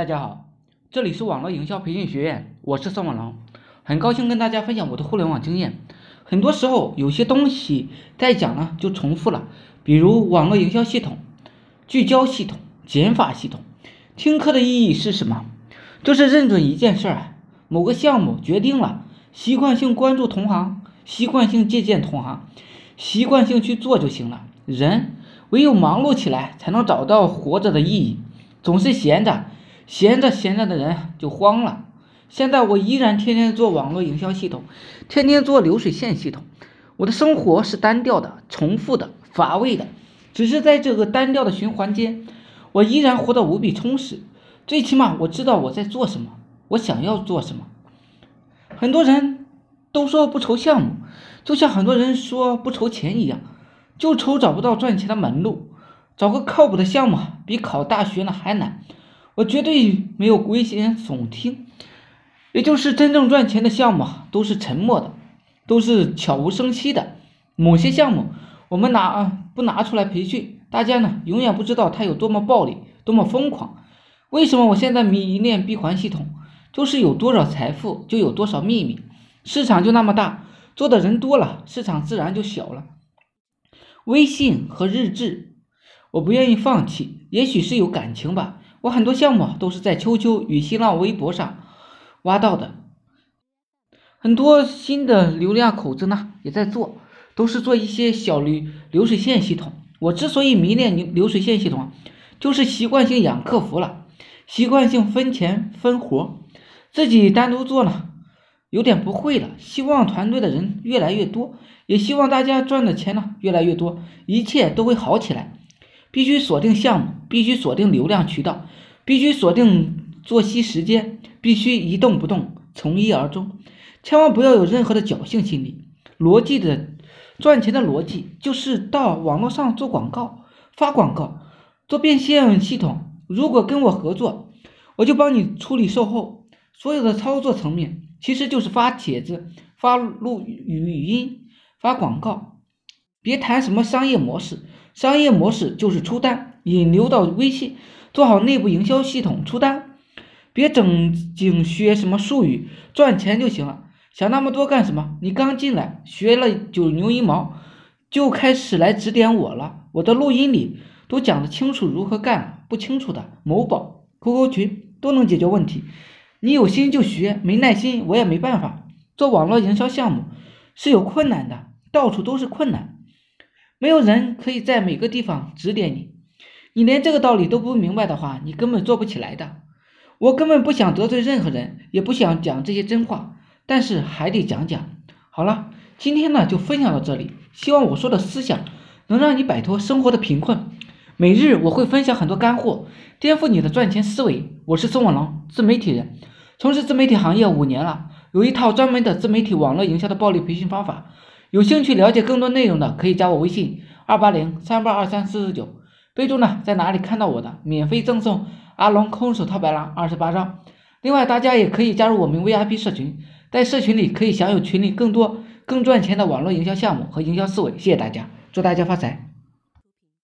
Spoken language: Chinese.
大家好，这里是网络营销培训学院，我是宋文龙，很高兴跟大家分享我的互联网经验。很多时候有些东西再讲呢就重复了，比如网络营销系统、聚焦系统、减法系统。听课的意义是什么？就是认准一件事儿，某个项目决定了，习惯性关注同行，习惯性借鉴同行，习惯性去做就行了。人唯有忙碌起来，才能找到活着的意义。总是闲着。闲着闲着的人就慌了。现在我依然天天做网络营销系统，天天做流水线系统。我的生活是单调的、重复的、乏味的。只是在这个单调的循环间，我依然活得无比充实。最起码我知道我在做什么，我想要做什么。很多人都说不愁项目，就像很多人说不愁钱一样，就愁找不到赚钱的门路。找个靠谱的项目比考大学呢还难。我绝对没有危言耸听，也就是真正赚钱的项目都是沉默的，都是悄无声息的。某些项目我们拿不拿出来培训，大家呢永远不知道它有多么暴利，多么疯狂。为什么我现在迷恋闭环系统？就是有多少财富就有多少秘密，市场就那么大，做的人多了，市场自然就小了。微信和日志，我不愿意放弃，也许是有感情吧。我很多项目都是在秋秋与新浪微博上挖到的，很多新的流量口子呢也在做，都是做一些小流流水线系统。我之所以迷恋流流水线系统，就是习惯性养客服了，习惯性分钱分活，自己单独做呢有点不会了。希望团队的人越来越多，也希望大家赚的钱呢越来越多，一切都会好起来。必须锁定项目，必须锁定流量渠道，必须锁定作息时间，必须一动不动，从一而终，千万不要有任何的侥幸心理。逻辑的赚钱的逻辑就是到网络上做广告、发广告、做变现系统。如果跟我合作，我就帮你处理售后，所有的操作层面其实就是发帖子、发录语音、发广告。别谈什么商业模式。商业模式就是出单，引流到微信，做好内部营销系统出单，别整精学什么术语，赚钱就行了。想那么多干什么？你刚进来学了九牛一毛，就开始来指点我了。我的录音里都讲得清楚如何干，不清楚的某宝、QQ 群都能解决问题。你有心就学，没耐心我也没办法。做网络营销项目是有困难的，到处都是困难。没有人可以在每个地方指点你，你连这个道理都不明白的话，你根本做不起来的。我根本不想得罪任何人，也不想讲这些真话，但是还得讲讲。好了，今天呢就分享到这里，希望我说的思想能让你摆脱生活的贫困。每日我会分享很多干货，颠覆你的赚钱思维。我是宋网龙，自媒体人，从事自媒体行业五年了，有一套专门的自媒体网络营销的暴力培训方法。有兴趣了解更多内容的，可以加我微信二八零三八二三四四九，备注呢在哪里看到我的，免费赠送阿龙空手套白狼二十八张。另外，大家也可以加入我们 VIP 社群，在社群里可以享有群里更多更赚钱的网络营销项目和营销思维。谢谢大家，祝大家发财。